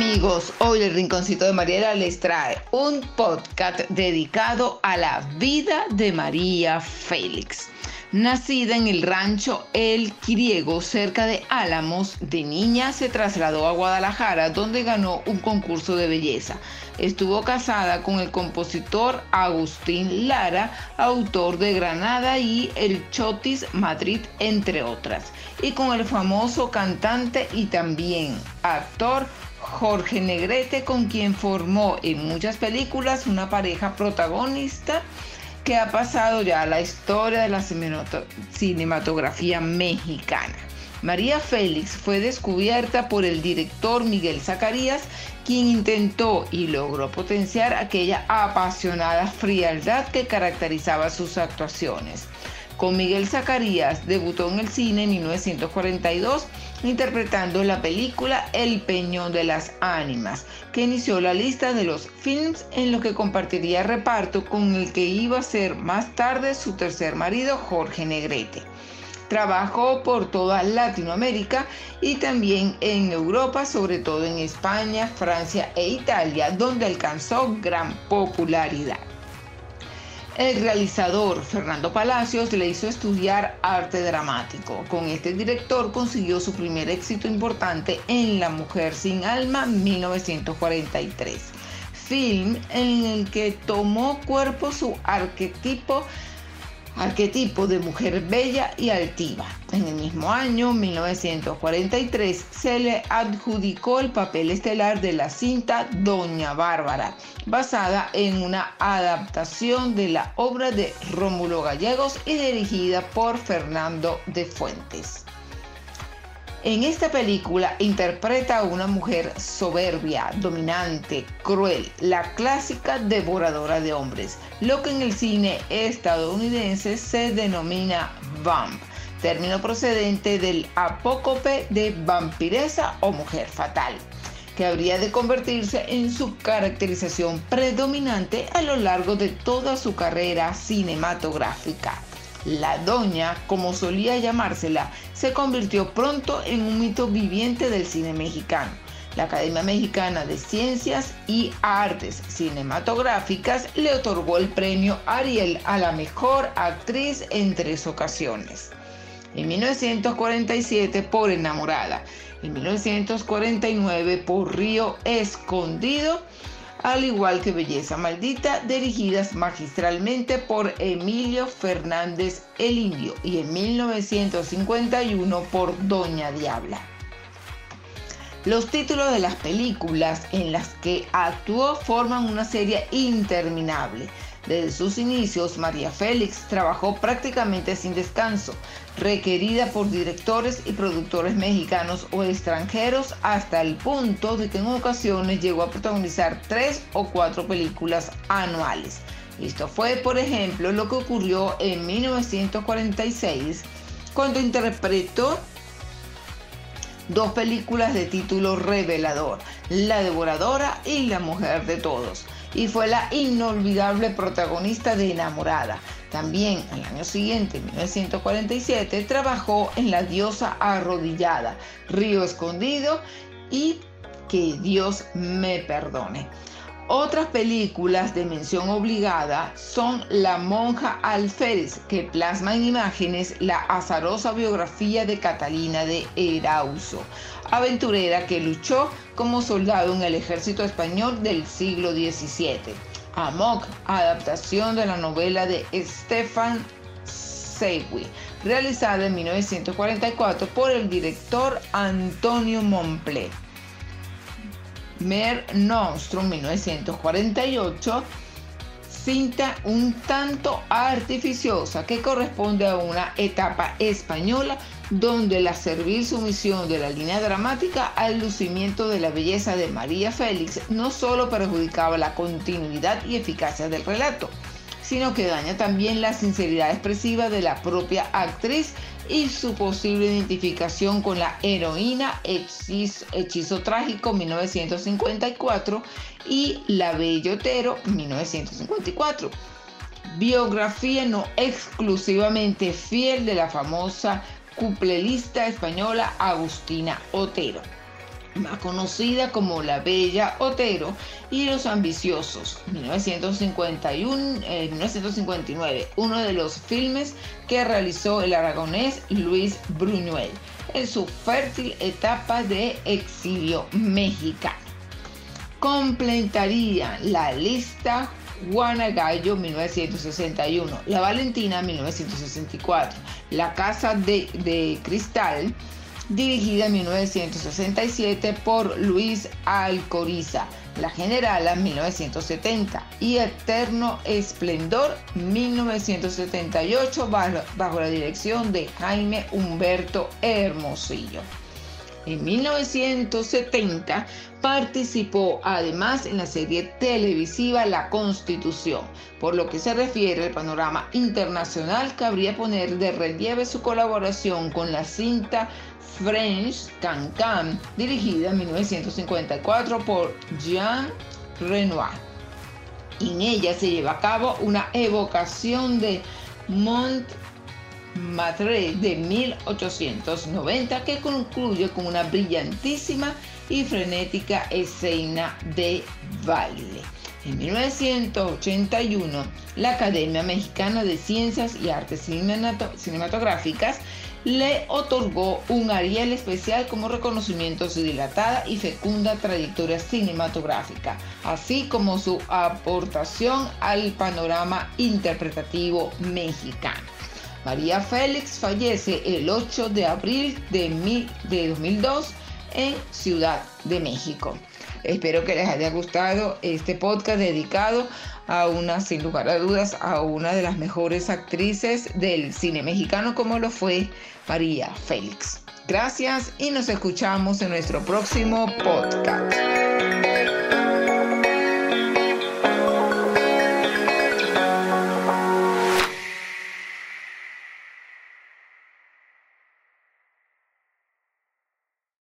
amigos, hoy el Rinconcito de Mariela les trae un podcast dedicado a la vida de María Félix. Nacida en el rancho El Quiriego, cerca de Álamos, de niña se trasladó a Guadalajara, donde ganó un concurso de belleza. Estuvo casada con el compositor Agustín Lara, autor de Granada y El Chotis Madrid, entre otras, y con el famoso cantante y también actor Jorge Negrete, con quien formó en muchas películas una pareja protagonista que ha pasado ya a la historia de la cinematografía mexicana. María Félix fue descubierta por el director Miguel Zacarías, quien intentó y logró potenciar aquella apasionada frialdad que caracterizaba sus actuaciones. Con Miguel Zacarías debutó en el cine en 1942 interpretando la película El Peñón de las Ánimas, que inició la lista de los films en los que compartiría reparto con el que iba a ser más tarde su tercer marido Jorge Negrete. Trabajó por toda Latinoamérica y también en Europa, sobre todo en España, Francia e Italia, donde alcanzó gran popularidad. El realizador Fernando Palacios le hizo estudiar arte dramático. Con este director consiguió su primer éxito importante en La Mujer sin Alma 1943, film en el que tomó cuerpo su arquetipo arquetipo de mujer bella y altiva. En el mismo año, 1943, se le adjudicó el papel estelar de la cinta Doña Bárbara, basada en una adaptación de la obra de Rómulo Gallegos y dirigida por Fernando de Fuentes. En esta película interpreta a una mujer soberbia, dominante, cruel, la clásica devoradora de hombres, lo que en el cine estadounidense se denomina vamp, término procedente del apócope de vampiresa o mujer fatal, que habría de convertirse en su caracterización predominante a lo largo de toda su carrera cinematográfica. La doña, como solía llamársela, se convirtió pronto en un mito viviente del cine mexicano. La Academia Mexicana de Ciencias y Artes Cinematográficas le otorgó el premio Ariel a la mejor actriz en tres ocasiones. En 1947 por Enamorada, en 1949 por Río Escondido al igual que Belleza Maldita, dirigidas magistralmente por Emilio Fernández el Indio y en 1951 por Doña Diabla. Los títulos de las películas en las que actuó forman una serie interminable desde sus inicios, María Félix trabajó prácticamente sin descanso, requerida por directores y productores mexicanos o extranjeros hasta el punto de que en ocasiones llegó a protagonizar tres o cuatro películas anuales. Esto fue, por ejemplo, lo que ocurrió en 1946 cuando interpretó dos películas de título revelador, La Devoradora y La Mujer de Todos y fue la inolvidable protagonista de Enamorada. También al año siguiente, en 1947, trabajó en La diosa arrodillada, Río Escondido y Que Dios me perdone. Otras películas de mención obligada son La monja alférez, que plasma en imágenes la azarosa biografía de Catalina de Erauso, aventurera que luchó como soldado en el ejército español del siglo XVII. Amok, adaptación de la novela de Stefan Zweig, realizada en 1944 por el director Antonio Montplet. Mer Nostrum 1948, cinta un tanto artificiosa que corresponde a una etapa española donde la servil sumisión de la línea dramática al lucimiento de la belleza de María Félix no solo perjudicaba la continuidad y eficacia del relato, sino que daña también la sinceridad expresiva de la propia actriz y su posible identificación con la heroína Hechizo, Trágico 1954 y La Bellotero 1954. Biografía no exclusivamente fiel de la famosa cuplelista española Agustina Otero. Más conocida como La Bella Otero y Los Ambiciosos, 1951, 1959, uno de los filmes que realizó el aragonés Luis Bruñuel en su fértil etapa de exilio mexicano. Completaría la lista Juana Gallo 1961, La Valentina 1964, La Casa de, de Cristal dirigida en 1967 por Luis Alcoriza, La Generala 1970 y Eterno Esplendor 1978 bajo, la dirección de Jaime Humberto Hermosillo. En 1970 participó además en la serie televisiva La Constitución, por lo que se refiere al panorama internacional cabría poner de relieve su colaboración con la cinta French Can dirigida en 1954 por Jean Renoir. En ella se lleva a cabo una evocación de Montmartre de 1890 que concluye con una brillantísima y frenética escena de baile. En 1981, la Academia Mexicana de Ciencias y Artes Cinematográficas le otorgó un Ariel especial como reconocimiento a su dilatada y fecunda trayectoria cinematográfica, así como su aportación al panorama interpretativo mexicano. María Félix fallece el 8 de abril de, de 2002 en Ciudad de México. Espero que les haya gustado este podcast dedicado a una, sin lugar a dudas, a una de las mejores actrices del cine mexicano como lo fue María Félix. Gracias y nos escuchamos en nuestro próximo podcast.